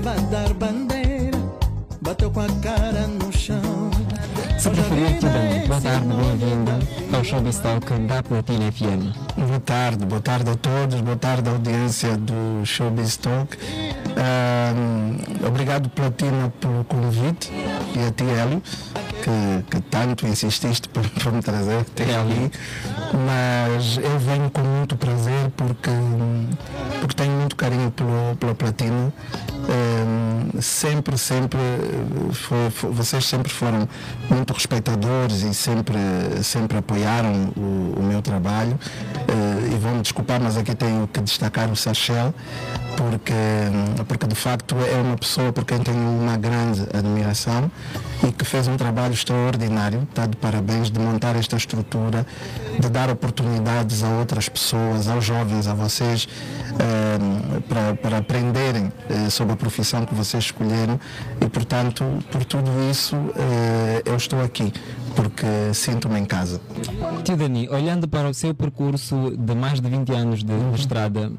dar bandeira, bateu com a cara no chão. Se preferir, tudo Boa tarde, bem-vinda ao Showbiz Talk da Platina FM. Boa tarde, boa tarde a todos, boa tarde à audiência do Showbiz Talk. Um, obrigado, Platina, pelo convite e a ti, Hélio, que, que tanto insististe por, por me trazer até ali. Mas eu venho com muito prazer porque, porque tenho muito carinho pelo, pela Platina. Um, sempre, sempre, foi, foi, vocês sempre foram muito respeitadores e sempre, sempre apoiaram o, o meu trabalho. Uh, e vão me desculpar, mas aqui tenho que destacar o Sachel, porque, porque de facto é uma pessoa por quem tenho uma grande admiração e que fez um trabalho extraordinário. Está de parabéns de montar esta estrutura, de dar oportunidades a outras pessoas, aos jovens, a vocês, uh, para, para aprenderem uh, sobre a profissão que vocês escolheram e, portanto, por tudo isso eu estou aqui porque sinto-me em casa. Tio Dani, olhando para o seu percurso de mais de 20 anos de, estrada,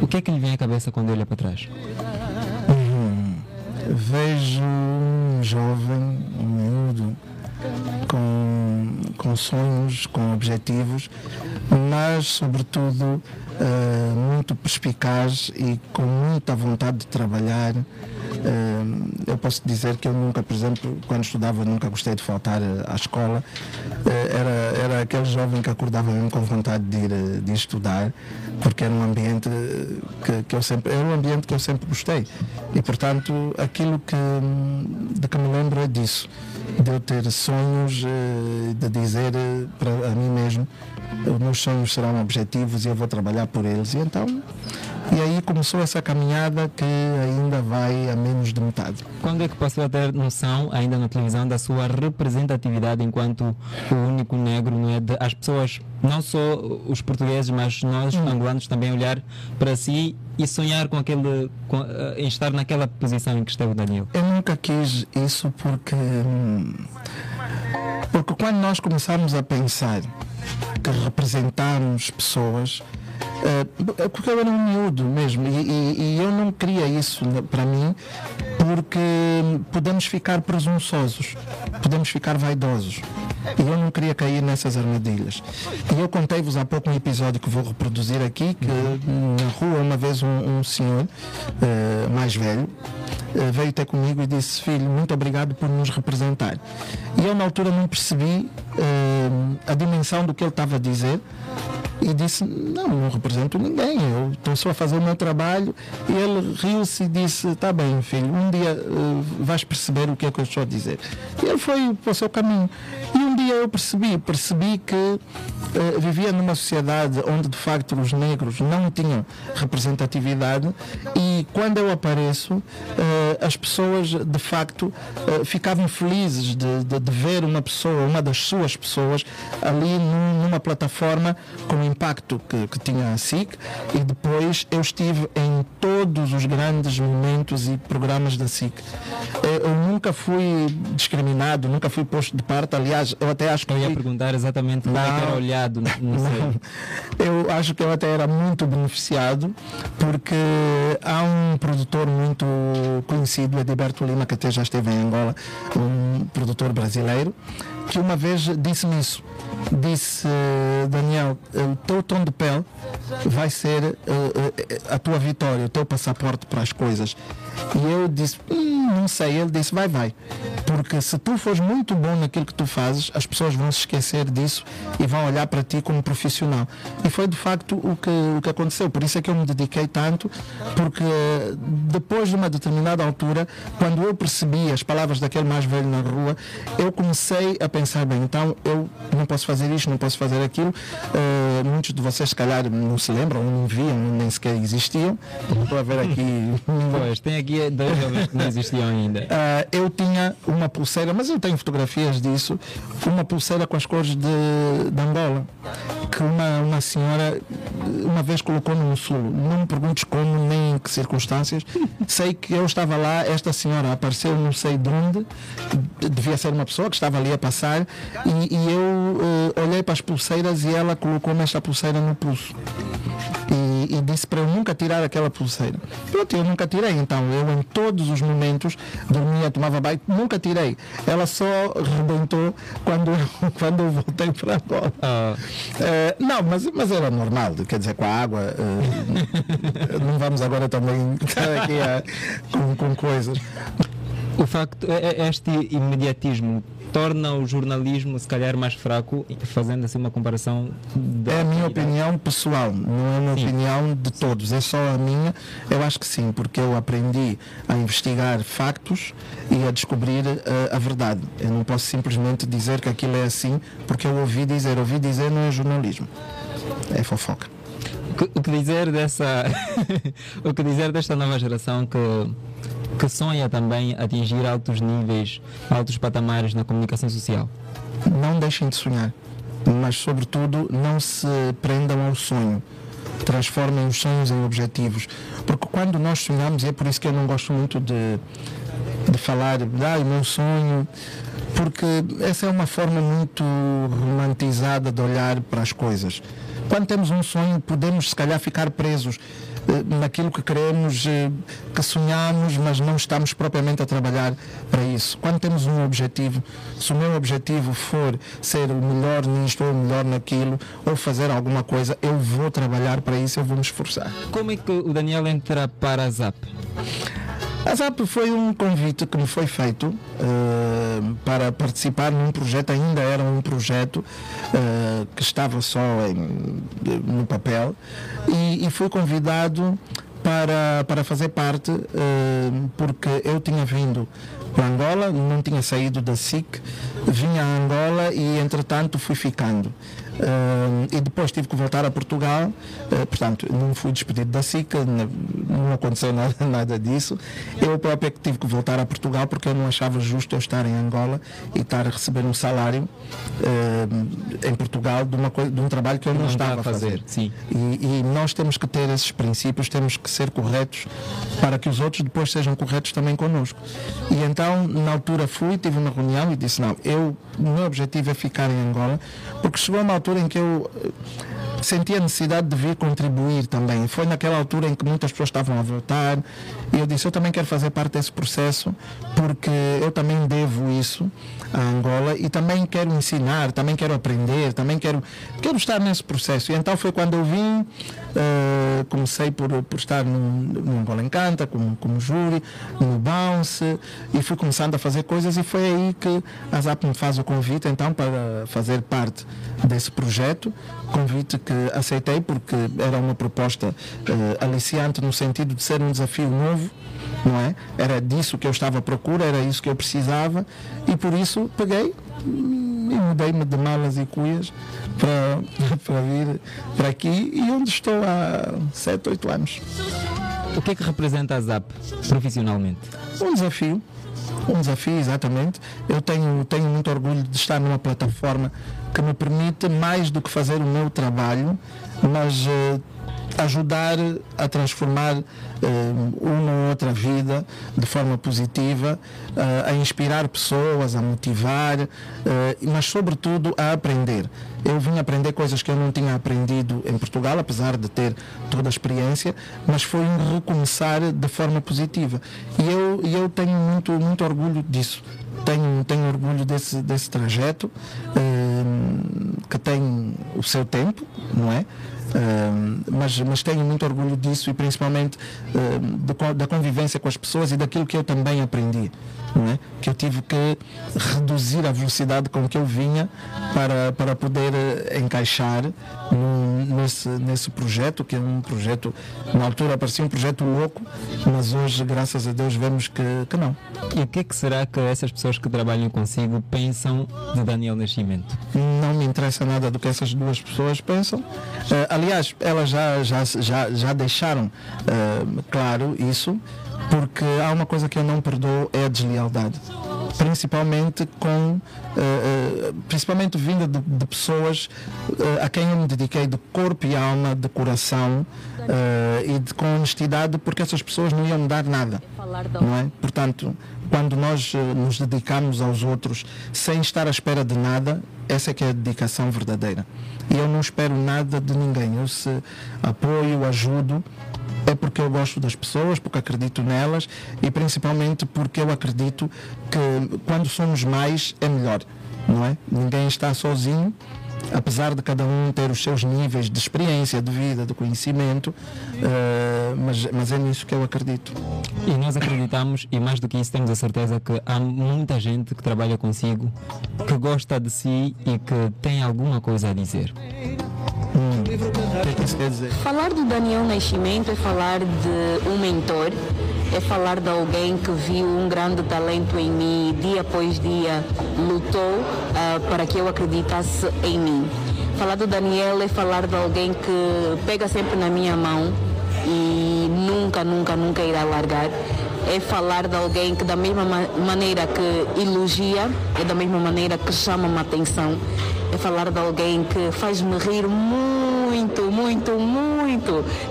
o que é que lhe vem à cabeça quando olha para trás? Hum, vejo um jovem, um miúdo, com, com sonhos, com objetivos, mas, sobretudo, uh, muito perspicaz e com muita vontade de trabalhar eu posso dizer que eu nunca, por exemplo, quando estudava, nunca gostei de faltar eh, à escola. Eh, era, era aquele jovem que acordava mesmo com vontade de ir, eh, de estudar, porque era um ambiente que, que eu sempre, era um ambiente que eu sempre gostei. E, portanto, aquilo que, de que me lembro é disso, de eu ter sonhos, de dizer para a mim mesmo, os meus sonhos serão objetivos e eu vou trabalhar por eles. E então e aí começou essa caminhada que ainda vai a menos de metade. Quando é que passou a ter noção, ainda na televisão, da sua representatividade enquanto o único negro, não é? De, as pessoas, não só os portugueses, mas nós, hum. angolanos, também olhar para si e sonhar com aquele, com, uh, em estar naquela posição em que esteve o Daniel? Eu nunca quis isso porque. Hum, porque quando nós começamos a pensar que representamos pessoas, Uh, porque eu era um miúdo mesmo e, e, e eu não queria isso para mim porque podemos ficar presunçosos, podemos ficar vaidosos. E eu não queria cair nessas armadilhas. E eu contei-vos há pouco um episódio que vou reproduzir aqui, que na rua uma vez um, um senhor uh, mais velho veio ter comigo e disse, filho, muito obrigado por nos representar. E eu na altura não percebi uh, a dimensão do que ele estava a dizer e disse: Não, não represento ninguém, eu estou só a fazer o meu trabalho. E ele riu-se e disse: Tá bem, filho, um dia uh, vais perceber o que é que eu estou a dizer. E ele foi para o seu caminho. E um dia eu percebi, percebi que uh, vivia numa sociedade onde de facto os negros não tinham representatividade e quando eu apareço, uh, as pessoas de facto ficavam felizes de, de, de, ver uma pessoa, uma das suas pessoas, ali num, numa plataforma com impacto que, que tinha a SIC e depois eu estive em todos os grandes momentos e programas da SIC. Eu, eu nunca fui discriminado, nunca fui posto de parte, aliás, eu até acho que... Eu ia perguntar exatamente como é que era olhado, não, sei. Eu acho que eu até era muito beneficiado porque há um produtor muito conhecido, Edilberto Lima, que até já esteve em Angola, um produtor brasileiro, que uma vez disse-me isso disse Daniel, o teu tom de pele vai ser uh, a tua vitória, o teu passaporte para as coisas. E eu disse, hum, não sei. Ele disse, vai, vai. Porque se tu fores muito bom naquilo que tu fazes, as pessoas vão se esquecer disso e vão olhar para ti como profissional. E foi de facto o que, o que aconteceu. Por isso é que eu me dediquei tanto, porque depois de uma determinada altura, quando eu percebi as palavras daquele mais velho na rua, eu comecei a pensar, bem, então eu não posso fazer isto, não posso fazer aquilo. Uh, muitos de vocês, se calhar, não se lembram, não viam, nem sequer existiam. Estou a ver aqui. Pois, tem aqui dois jovens que não existiam ainda. Uh, eu tinha uma pulseira, mas eu tenho fotografias disso, uma pulseira com as cores de, de Angola, que uma, uma senhora uma vez colocou no sul. Não me perguntes como nem em que circunstâncias. sei que eu estava lá, esta senhora apareceu não sei de onde, devia ser uma pessoa que estava ali a passar, e, e eu uh, olhei para as pulseiras e ela colocou-me esta pulseira no pulso. Disse para eu nunca tirar aquela pulseira. Pronto, eu nunca tirei, então eu em todos os momentos dormia, tomava banho, nunca tirei. Ela só rebentou quando, quando eu voltei para Angola. Ah. Uh, não, mas, mas era normal, quer dizer, com a água, uh, não vamos agora também estar aqui a, com, com coisas. O facto, é, é, este imediatismo torna o jornalismo se calhar mais fraco, fazendo assim uma comparação. É a minha opinião pessoal, não é uma sim. opinião de todos, é só a minha. Eu acho que sim, porque eu aprendi a investigar factos e a descobrir uh, a verdade. Eu não posso simplesmente dizer que aquilo é assim, porque eu ouvi dizer, ouvi dizer não é jornalismo, é fofoca. O que dizer dessa, o que dizer desta nova geração que que sonha também atingir altos níveis, altos patamares na comunicação social? Não deixem de sonhar, mas, sobretudo, não se prendam ao sonho. Transformem os sonhos em objetivos. Porque quando nós sonhamos, e é por isso que eu não gosto muito de, de falar, ah, o meu sonho, porque essa é uma forma muito romantizada de olhar para as coisas. Quando temos um sonho, podemos se calhar ficar presos eh, naquilo que queremos, eh, que sonhamos, mas não estamos propriamente a trabalhar para isso. Quando temos um objetivo, se o meu objetivo for ser o melhor nisto ou o melhor naquilo, ou fazer alguma coisa, eu vou trabalhar para isso, eu vou me esforçar. Como é que o Daniel entra para a ZAP? A ZAP foi um convite que me foi feito uh, para participar num projeto, ainda era um projeto uh, que estava só em, no papel, e, e fui convidado para, para fazer parte, uh, porque eu tinha vindo para Angola, não tinha saído da SIC, vinha a Angola e entretanto fui ficando. E depois tive que voltar a Portugal, uh, portanto, não fui despedido da SICA, não aconteceu nada, nada disso. Eu próprio é que tive que voltar a Portugal porque eu não achava justo eu estar em Angola e estar a receber um salário em Portugal de, uma coisa, de um trabalho que eu não, não estava a fazer. fazer. Sim. E, e, nós temos que ter esses princípios, temos que ser corretos para que os outros depois sejam corretos também connosco. E então, na altura fui, tive uma reunião e disse, não, eu, o meu objetivo é ficar em Angola, porque chegou uma altura em que eu senti a necessidade de vir contribuir também. Foi naquela altura em que muitas pessoas estavam a votar e eu disse: eu também quero fazer parte desse processo porque eu também devo isso a Angola e também quero ensinar, também quero aprender, também quero, quero estar nesse processo. E então foi quando eu vim, uh, comecei por, por estar no, no Angola Encanta, como, como júri, no Bounce e fui começando a fazer coisas e foi aí que a ZAP me faz o convite então para fazer parte desse projeto, convite que aceitei porque era uma proposta uh, aliciante no sentido de ser um desafio novo, não é? Era disso que eu estava à procura, era isso que eu precisava e por isso peguei e mudei-me de malas e cuias para, para vir para aqui e onde estou há 7, 8 anos. O que é que representa a ZAP profissionalmente? Um desafio um desafio, exatamente. Eu tenho, tenho muito orgulho de estar numa plataforma que me permite, mais do que fazer o meu trabalho, mas uh, ajudar a transformar uh, uma ou outra vida de forma positiva, uh, a inspirar pessoas, a motivar, uh, mas sobretudo a aprender. Eu vim aprender coisas que eu não tinha aprendido em Portugal, apesar de ter toda a experiência, mas foi um recomeçar de forma positiva. E eu, eu tenho muito, muito orgulho disso. Tenho, tenho orgulho desse, desse trajeto que tem o seu tempo, não é? mas, mas tenho muito orgulho disso e principalmente uh, da convivência com as pessoas e daquilo que eu também aprendi. É? Que eu tive que reduzir a velocidade com que eu vinha para, para poder uh, encaixar no, nesse, nesse projeto, que é um projeto, na altura parecia um projeto louco, mas hoje, graças a Deus, vemos que, que não. E o que, é que será que essas pessoas que trabalham consigo pensam de Daniel Nascimento? Não me interessa nada do que essas duas pessoas pensam. Uh, aliás, elas já, já, já, já deixaram uh, claro isso, porque há uma coisa que eu não perdoo, é a deslealdade principalmente com uh, principalmente vinda de, de pessoas uh, a quem eu me dediquei de corpo e alma, de coração e de, com honestidade, porque essas pessoas não iam me dar nada, não é? Portanto, quando nós nos dedicamos aos outros sem estar à espera de nada, essa é que é a dedicação verdadeira. E eu não espero nada de ninguém. Eu se apoio, ajudo, é porque eu gosto das pessoas, porque acredito nelas e principalmente porque eu acredito que quando somos mais é melhor, não é? Ninguém está sozinho apesar de cada um ter os seus níveis de experiência, de vida, de conhecimento, uh, mas, mas é nisso que eu acredito. E nós acreditamos, e mais do que isso, temos a certeza que há muita gente que trabalha consigo, que gosta de si e que tem alguma coisa a dizer. Hum. O que é que isso quer dizer? Falar do Daniel Nascimento é falar de um mentor é falar de alguém que viu um grande talento em mim, dia após dia lutou uh, para que eu acreditasse em mim. Falar do Daniel é falar de alguém que pega sempre na minha mão e nunca, nunca, nunca irá largar. É falar de alguém que da mesma maneira que elogia, é da mesma maneira que chama a atenção. É falar de alguém que faz-me rir muito, muito, muito.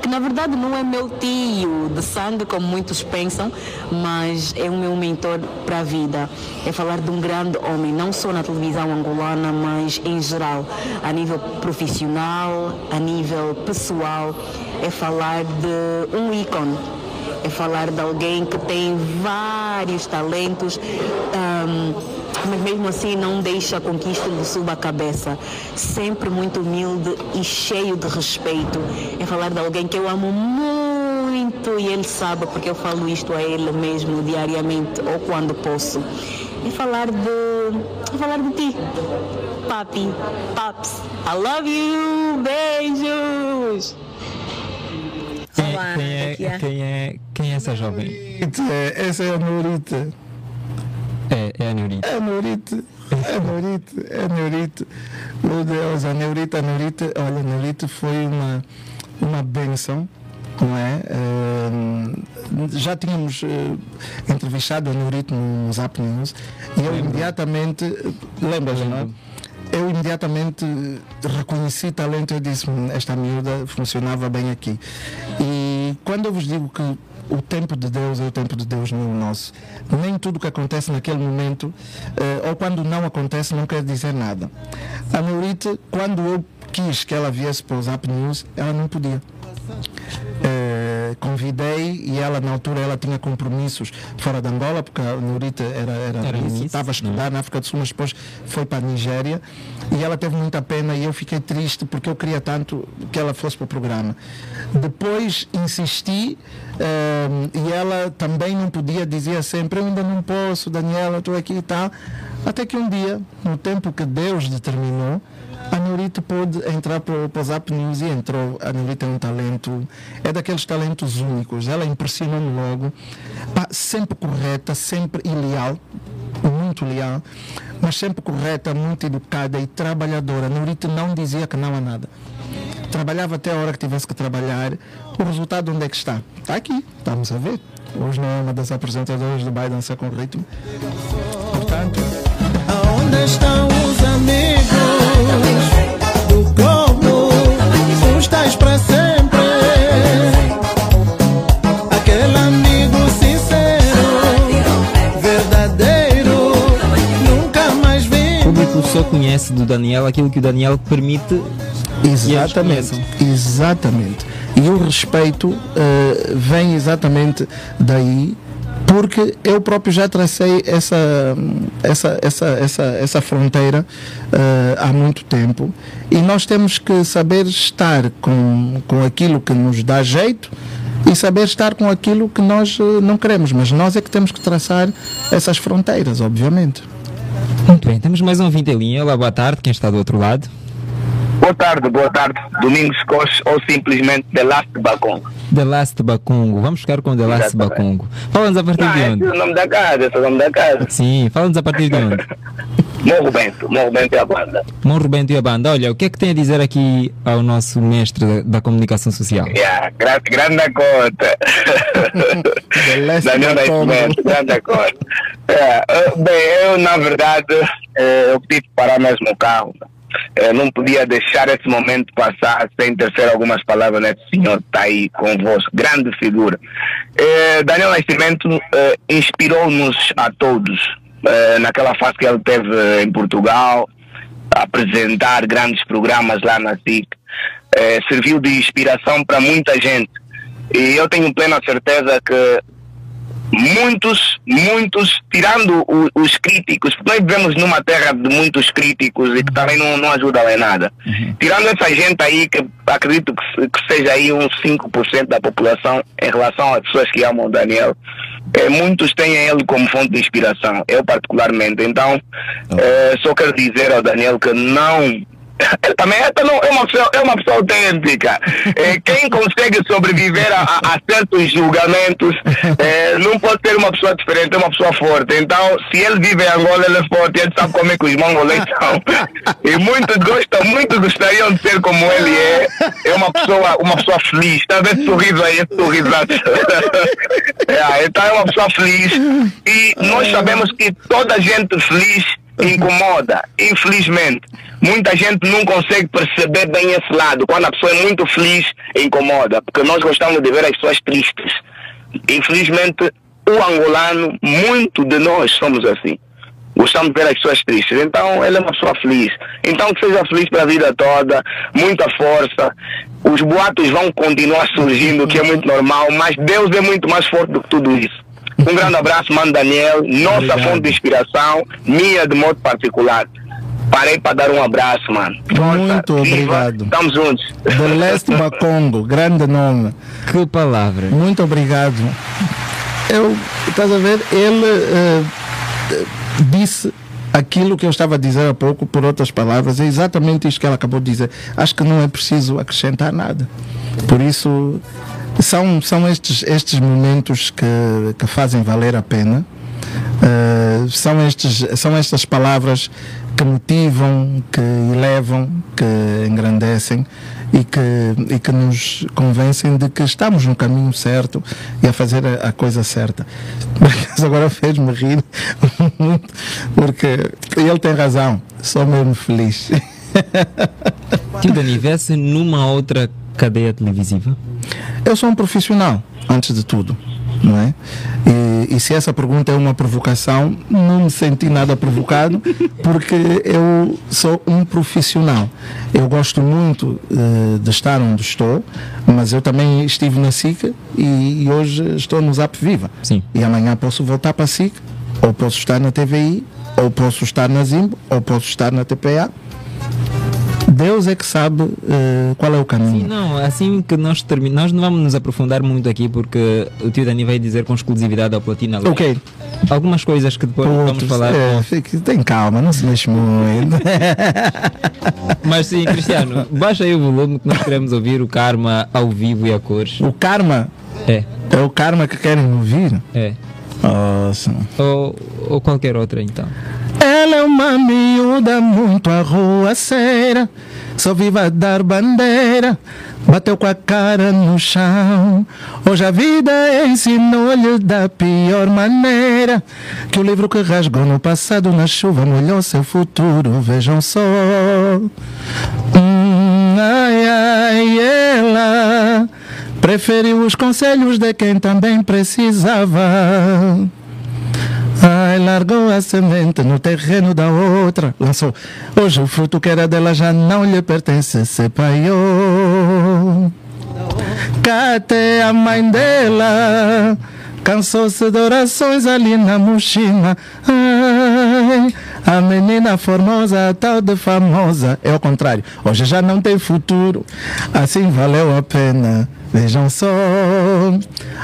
Que na verdade não é meu tio de sangue, como muitos pensam, mas é o meu mentor para a vida. É falar de um grande homem, não só na televisão angolana, mas em geral, a nível profissional, a nível pessoal. É falar de um ícone é falar de alguém que tem vários talentos. Um, mas mesmo assim não deixa com que isto lhe suba a cabeça. Sempre muito humilde e cheio de respeito. É falar de alguém que eu amo muito e ele sabe porque eu falo isto a ele mesmo diariamente ou quando posso. É falar de. É falar de ti. Papi, paps, I love you, beijos! Olá, é, quem, é, quem, é, quem é essa jovem? Essa é a Norita. É, é a Neurite. É a Neurite. É a Neurite. É a Neurite. Meu Deus, a Neurite, a Neurite. Olha, a Neurite foi uma, uma benção. Não é? Uh, já tínhamos uh, entrevistado a Neurite no Zap News e eu imediatamente, lembras, não é? eu imediatamente reconheci talento e disse hum, esta miúda funcionava bem aqui. E quando eu vos digo que o tempo de Deus é o tempo de Deus, não o nosso. Nem tudo que acontece naquele momento, eh, ou quando não acontece, não quer dizer nada. A Neurite, quando eu quis que ela viesse para o Zap News, ela não podia. Eh, convidei e ela na altura ela tinha compromissos fora de Angola porque a Nurita era, era, era estava a estudar não. na África do Sul mas depois foi para a Nigéria. E ela teve muita pena e eu fiquei triste porque eu queria tanto que ela fosse para o programa. Depois insisti eh, e ela também não podia dizia sempre eu ainda não posso Daniela estou aqui e tal. Até que um dia no tempo que Deus determinou a Neurita pôde entrar para o Zap News e entrou. A Neurita é um talento, é daqueles talentos únicos. Ela impressionou-me logo, sempre correta, sempre leal, muito leal, mas sempre correta, muito educada e trabalhadora. A Neurita não dizia que não há nada. Trabalhava até a hora que tivesse que trabalhar. O resultado onde é que está? Está aqui, estamos a ver. Hoje não é uma das apresentadoras do Biden com Ritmo. Portanto, aonde estão os amigos? Só conhece do Daniel aquilo que o Daniel permite. Exatamente, exatamente. E o respeito uh, vem exatamente daí porque eu próprio já tracei essa, essa, essa, essa, essa fronteira uh, há muito tempo e nós temos que saber estar com, com aquilo que nos dá jeito e saber estar com aquilo que nós uh, não queremos, mas nós é que temos que traçar essas fronteiras, obviamente. Muito bem, temos mais um ouvinte em linha. Olá, boa tarde, quem está do outro lado? Boa tarde, boa tarde. Domingos Costa ou simplesmente The Last Bacon. The Last Bacungo. Vamos ficar com The Last Bacungo. Fala-nos a partir Não, de onde? Esse é o nome da casa, esse é o nome da casa. Sim, fala-nos a partir de onde? Morro Bento, Morro Bento é a banda. Morro Bento e a banda. Olha, o que é que tem a dizer aqui ao nosso mestre da, da comunicação social? Yeah, grande, grande conta. Daniel Nascimento, grande conta. Yeah. Uh, bem, eu na verdade uh, eu tive que parar mesmo o carro. Eu não podia deixar esse momento passar sem tecer algumas palavras nesse senhor que está aí convosco, grande figura. Daniel Nascimento inspirou-nos a todos uh, naquela fase que ele teve em Portugal, apresentar grandes programas lá na SIC. Uh, serviu de inspiração para muita gente. E eu tenho plena certeza que muitos, muitos, tirando o, os críticos, porque nós vivemos numa terra de muitos críticos e que também não, não ajudam em nada. Uhum. Tirando essa gente aí, que acredito que, que seja aí uns 5% da população em relação às pessoas que amam o Daniel, é, muitos têm ele como fonte de inspiração, eu particularmente. Então, é, só quero dizer ao Daniel que não também é, é, uma pessoa, é uma pessoa autêntica. É, quem consegue sobreviver a, a certos julgamentos é, não pode ser uma pessoa diferente, é uma pessoa forte. Então, se ele vive em Angola, ele é forte, ele sabe como é que os mongolês são. E muitos gostam, muitos gostariam de ser como ele é. É uma pessoa, uma pessoa feliz. Está a ver esse sorriso aí, esse sorriso. é, então é uma pessoa feliz. E nós sabemos que toda gente feliz incomoda, infelizmente. Muita gente não consegue perceber bem esse lado. Quando a pessoa é muito feliz, incomoda, porque nós gostamos de ver as pessoas tristes. Infelizmente, o angolano, muito de nós somos assim. Gostamos de ver as pessoas tristes. Então, ele é uma pessoa feliz. Então, que seja feliz para a vida toda, muita força. Os boatos vão continuar surgindo, que é muito normal, mas Deus é muito mais forte do que tudo isso. Um grande abraço, mano Daniel, nossa Obrigado. fonte de inspiração, minha de modo particular. Parei para dar um abraço, mano. Força, Muito obrigado. Estamos juntos. Do Leste Bacongo, grande nome. Que palavra. Muito obrigado. Eu, estás a ver, ele uh, disse aquilo que eu estava a dizer há pouco, por outras palavras, é exatamente isto que ela acabou de dizer. Acho que não é preciso acrescentar nada. Por isso, são, são estes, estes momentos que, que fazem valer a pena. Uh, são, estes, são estas palavras que motivam, que elevam, que engrandecem e que, e que nos convencem de que estamos no caminho certo e a fazer a, a coisa certa. Mas agora fez-me rir porque ele tem razão, sou mesmo feliz. Tio Dani, vê-se numa outra cadeia televisiva? Eu sou um profissional, antes de tudo. Não é? E, e, se essa pergunta é uma provocação, não me senti nada provocado, porque eu sou um profissional. Eu gosto muito uh, de estar onde estou, mas eu também estive na SIC e, e, hoje estou no Zap Viva. Sim. E amanhã posso voltar para a SIC, ou posso estar na TVI, ou posso estar na Zimbo, ou posso estar na TPA Deus é que sabe uh, qual é o caminho. Sim, não, assim que nós terminamos, nós não vamos nos aprofundar muito aqui porque o tio Dani vai dizer com exclusividade ao Platina. Ok. Algumas coisas que depois Pontos, vamos falar. É, fique, tem calma, não se mexe muito. Mas sim, Cristiano, baixa aí o volume que nós queremos ouvir o Karma ao vivo e a cores. O Karma? É. É o Karma que querem ouvir? É. Nossa. Ou, ou qualquer outra então. Ela é uma miúda muito arruaceira, só vive a dar bandeira, bateu com a cara no chão. Hoje a vida ensinou-lhe da pior maneira, que o livro que rasgou no passado na chuva molhou seu futuro, vejam só. Hum, ai, ai, ela preferiu os conselhos de quem também precisava. Ai, largou a semente no terreno da outra, lançou. Hoje o fruto que era dela já não lhe pertence, se paiou. Cate a mãe dela, cansou-se de orações ali na mochila. Ai, a menina formosa, a tal de famosa, é o contrário. Hoje já não tem futuro, assim valeu a pena Vejam só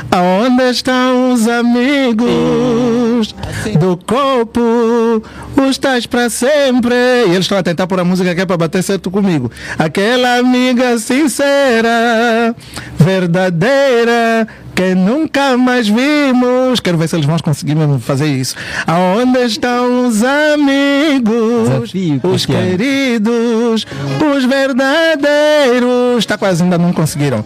aonde estão os amigos do corpo, os tais para sempre. E eles estão a tentar pôr a música que é para bater certo comigo. Aquela amiga sincera, verdadeira, que nunca mais vimos. Quero ver se eles vão conseguir mesmo fazer isso. Aonde estão os amigos, Desafio, os Cristiano. queridos, os verdadeiros. Está quase ainda não conseguiram.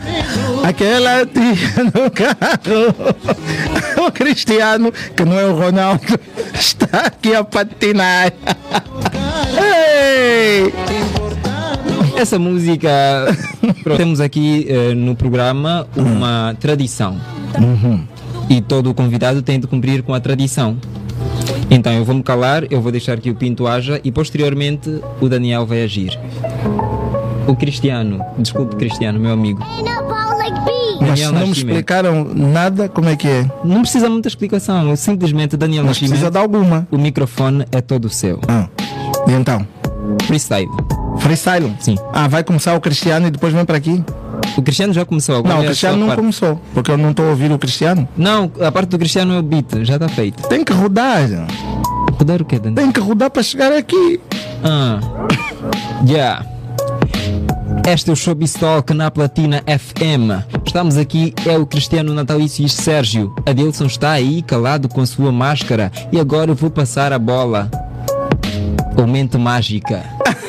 Aquela tia no carro, o Cristiano, que não é o Ronaldo, está aqui a patinar. Essa música, temos aqui eh, no programa uma tradição. E todo convidado tem de cumprir com a tradição. Então eu vou me calar, eu vou deixar que o Pinto haja e posteriormente o Daniel vai agir. O Cristiano, desculpe Cristiano, meu amigo. Mas Daniel não me explicaram nada como é que é. Não precisa muita explicação, eu simplesmente Daniel Mas precisa Nascimento, de alguma. o microfone é todo seu. Ah. E então? Freestyle. Freestyle? Sim. Ah, vai começar o Cristiano e depois vem para aqui? O Cristiano já começou agora. Não, o Cristiano não parte. começou, porque eu não estou a ouvir o Cristiano. Não, a parte do Cristiano é o beat, já está feito. Tem que rodar. Rodar o quê, Daniel? Tem que rodar para chegar aqui. Ah. Yeah. Este é o Showbiz Talk na Platina FM. Estamos aqui, é o Cristiano Natalício e Sérgio. Adilson está aí calado com sua máscara e agora eu vou passar a bola. Ou mente mágica.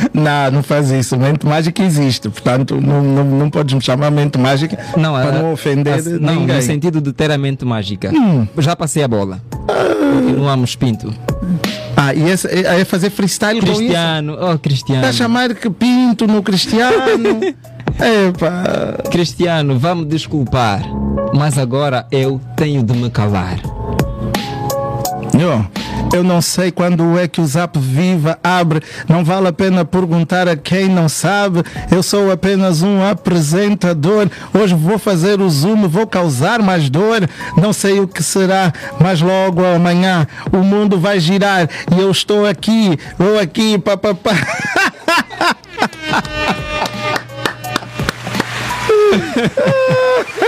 Não, não faz isso. Mente mágica existe. Portanto, não, não, não podes me chamar mente mágica Não, para a- não ofender a- não, ninguém. no sentido de ter a mente mágica. Hum. Já passei a bola. Continuamos, Pinto. Ah, e esse, é é fazer freestyle com isso? Cristiano, oh Cristiano. Está a chamar que pinto no Cristiano. Epa. Cristiano, vá-me desculpar, mas agora eu tenho de me calar. Eu, eu não sei quando é que o Zap Viva abre. Não vale a pena perguntar a quem não sabe. Eu sou apenas um apresentador. Hoje vou fazer o Zoom, vou causar mais dor. Não sei o que será, mas logo amanhã o mundo vai girar e eu estou aqui, vou aqui, papapá.